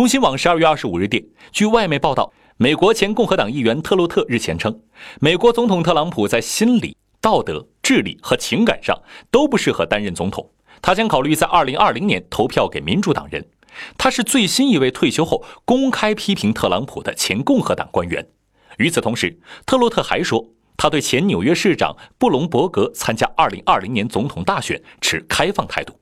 中新网十二月二十五日电据外媒报道美国前共和党议员特洛特日前称美国总统特朗普在心理道德智力和情感上都不适合担任总统。他将考虑在二零二零年投票给民主党人。他是最新一位退休后公开批评特朗普的前共和党官员。与此同时特洛特还说他对前纽约市长布隆伯格参加二零二零年总统大选持开放态度。